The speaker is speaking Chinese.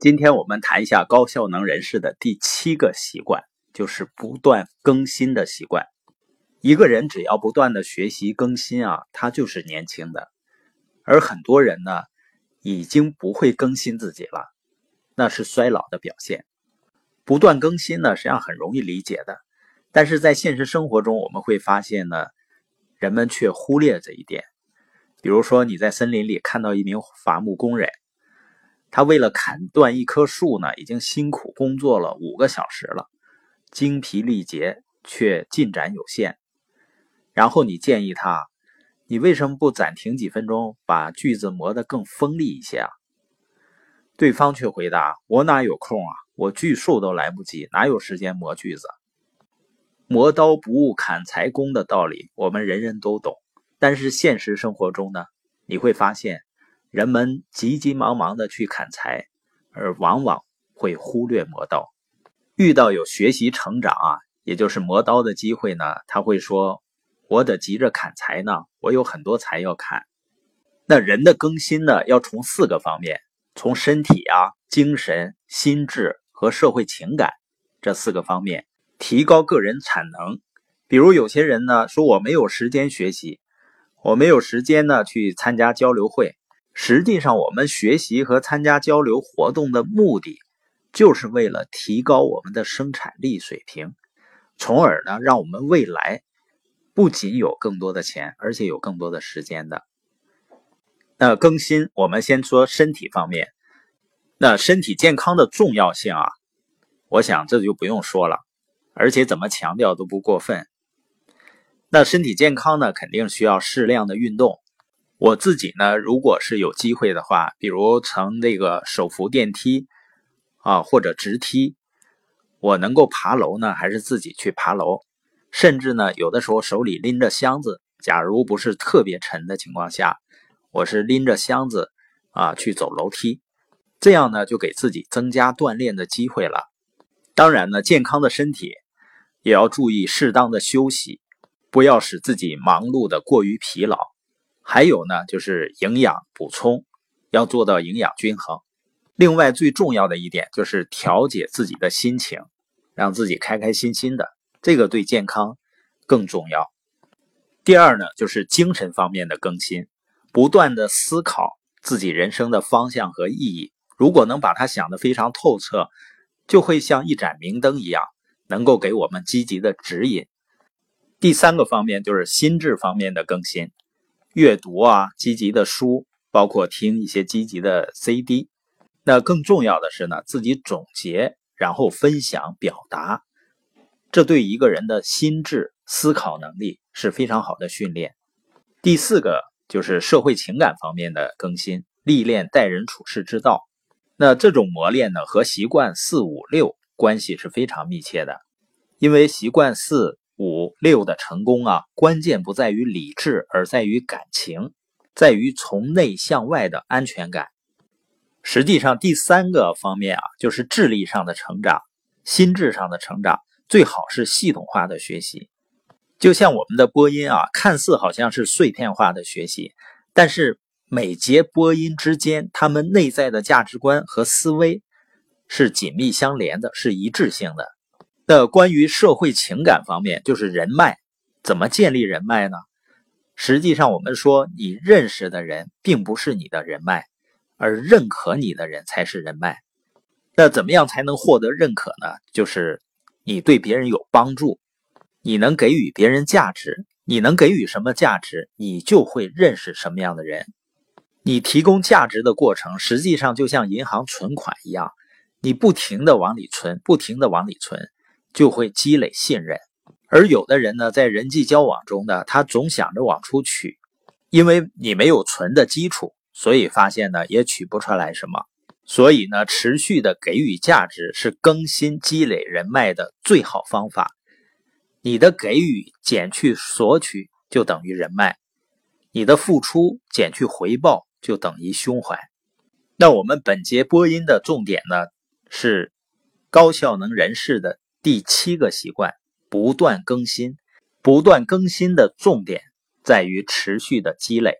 今天我们谈一下高效能人士的第七个习惯，就是不断更新的习惯。一个人只要不断的学习更新啊，他就是年轻的。而很多人呢，已经不会更新自己了，那是衰老的表现。不断更新呢，实际上很容易理解的，但是在现实生活中，我们会发现呢，人们却忽略这一点。比如说，你在森林里看到一名伐木工人。他为了砍断一棵树呢，已经辛苦工作了五个小时了，精疲力竭，却进展有限。然后你建议他，你为什么不暂停几分钟，把锯子磨得更锋利一些啊？对方却回答：“我哪有空啊？我锯树都来不及，哪有时间磨锯子？磨刀不误砍柴工的道理，我们人人都懂。但是现实生活中呢，你会发现。”人们急急忙忙的去砍柴，而往往会忽略磨刀。遇到有学习成长啊，也就是磨刀的机会呢，他会说：“我得急着砍柴呢，我有很多柴要砍。”那人的更新呢，要从四个方面：从身体啊、精神、心智和社会情感这四个方面提高个人产能。比如有些人呢说：“我没有时间学习，我没有时间呢去参加交流会。”实际上，我们学习和参加交流活动的目的，就是为了提高我们的生产力水平，从而呢，让我们未来不仅有更多的钱，而且有更多的时间的。那更新，我们先说身体方面。那身体健康的重要性啊，我想这就不用说了，而且怎么强调都不过分。那身体健康呢，肯定需要适量的运动。我自己呢，如果是有机会的话，比如乘那个手扶电梯啊，或者直梯，我能够爬楼呢，还是自己去爬楼？甚至呢，有的时候手里拎着箱子，假如不是特别沉的情况下，我是拎着箱子啊去走楼梯，这样呢，就给自己增加锻炼的机会了。当然呢，健康的身体也要注意适当的休息，不要使自己忙碌的过于疲劳。还有呢，就是营养补充要做到营养均衡。另外，最重要的一点就是调节自己的心情，让自己开开心心的，这个对健康更重要。第二呢，就是精神方面的更新，不断的思考自己人生的方向和意义。如果能把它想得非常透彻，就会像一盏明灯一样，能够给我们积极的指引。第三个方面就是心智方面的更新。阅读啊，积极的书，包括听一些积极的 CD。那更重要的是呢，自己总结，然后分享表达，这对一个人的心智思考能力是非常好的训练。第四个就是社会情感方面的更新，历练待人处事之道。那这种磨练呢，和习惯四五六关系是非常密切的，因为习惯四。五六的成功啊，关键不在于理智，而在于感情，在于从内向外的安全感。实际上，第三个方面啊，就是智力上的成长，心智上的成长，最好是系统化的学习。就像我们的播音啊，看似好像是碎片化的学习，但是每节播音之间，他们内在的价值观和思维是紧密相连的，是一致性的。那关于社会情感方面，就是人脉，怎么建立人脉呢？实际上，我们说你认识的人并不是你的人脉，而认可你的人才是人脉。那怎么样才能获得认可呢？就是你对别人有帮助，你能给予别人价值，你能给予什么价值，你就会认识什么样的人。你提供价值的过程，实际上就像银行存款一样，你不停的往里存，不停的往里存。就会积累信任，而有的人呢，在人际交往中呢，他总想着往出取，因为你没有存的基础，所以发现呢也取不出来什么。所以呢，持续的给予价值是更新积累人脉的最好方法。你的给予减去索取就等于人脉，你的付出减去回报就等于胸怀。那我们本节播音的重点呢，是高效能人士的。第七个习惯，不断更新。不断更新的重点在于持续的积累。